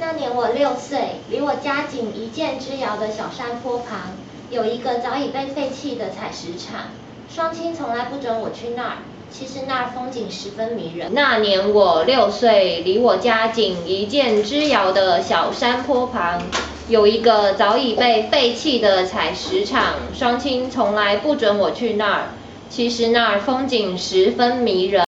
那年我六岁离我家仅一箭之遥的小山坡旁有一个早已被废弃的采石场。双亲从来不准我去那儿其实那儿风景十分迷人。那年我六岁离我家仅一箭之遥的小山坡旁有一个早已被废弃的采石场。双亲从来不准我去那儿其实那儿风景十分迷人。